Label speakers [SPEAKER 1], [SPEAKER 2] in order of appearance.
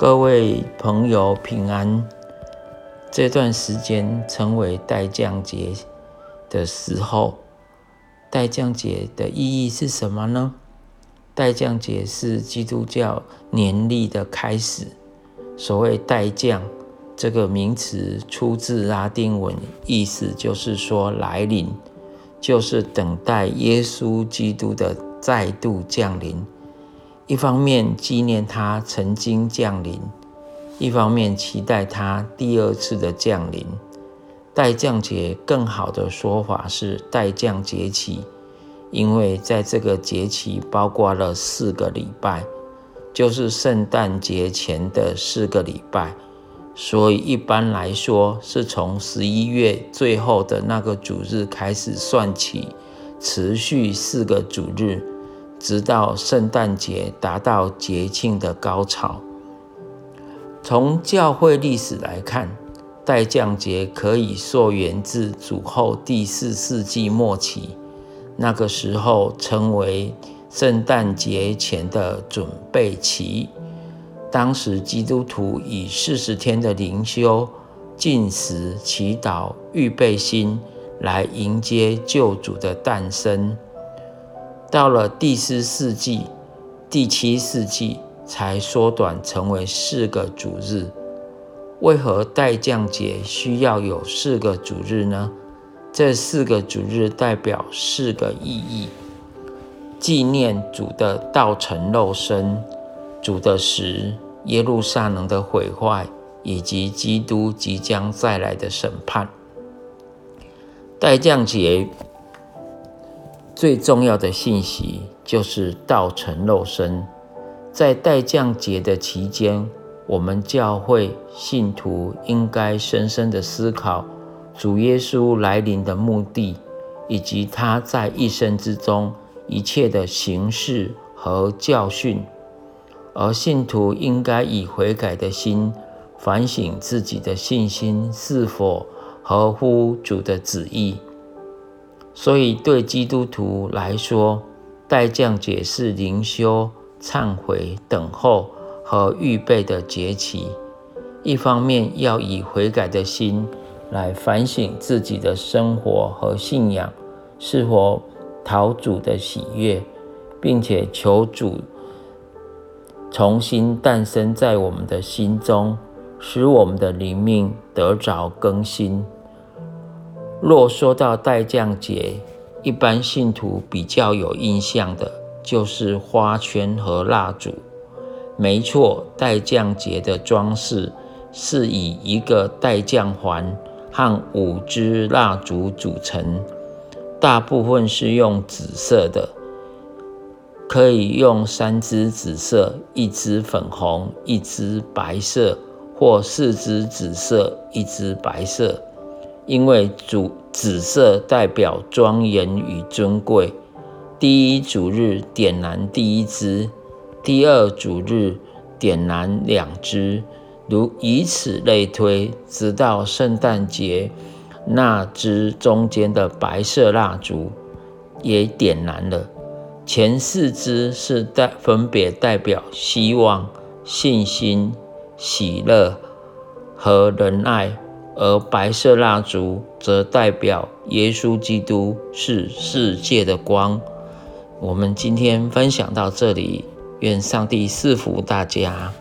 [SPEAKER 1] 各位朋友平安。这段时间称为代降节的时候，代降节的意义是什么呢？代降节是基督教年历的开始。所谓代降这个名词出自拉丁文，意思就是说来临，就是等待耶稣基督的再度降临。一方面纪念他曾经降临，一方面期待他第二次的降临。待降节更好的说法是待降节期，因为在这个节期包括了四个礼拜，就是圣诞节前的四个礼拜，所以一般来说是从十一月最后的那个主日开始算起，持续四个主日。直到圣诞节达到节庆的高潮。从教会历史来看，代降节可以溯源自主后第四世纪末期，那个时候称为圣诞节前的准备期。当时基督徒以四十天的灵修、进食、祈祷、预备心来迎接救主的诞生。到了第四世纪、第七世纪才缩短成为四个主日。为何代降节需要有四个主日呢？这四个主日代表四个意义：纪念主的道成肉身、主的死、耶路撒冷的毁坏，以及基督即将再来的审判。代降节。最重要的信息就是道成肉身。在待降节的期间，我们教会信徒应该深深的思考主耶稣来临的目的，以及他在一生之中一切的形式和教训。而信徒应该以悔改的心反省自己的信心是否合乎主的旨意。所以，对基督徒来说，代降解释灵修、忏悔、等候和预备的节期。一方面要以悔改的心来反省自己的生活和信仰是否讨主的喜悦，并且求主重新诞生在我们的心中，使我们的灵命得着更新。若说到代降节，一般信徒比较有印象的就是花圈和蜡烛。没错，代降节的装饰是以一个代降环和五支蜡烛组成，大部分是用紫色的，可以用三支紫色、一支粉红、一支白色，或四支紫色、一支白色。因为主紫色代表庄严与尊贵，第一主日点燃第一支，第二主日点燃两支，如以此类推，直到圣诞节，那支中间的白色蜡烛也点燃了。前四支是代分别代表希望、信心、喜乐和仁爱。而白色蜡烛则代表耶稣基督是世界的光。我们今天分享到这里，愿上帝赐福大家。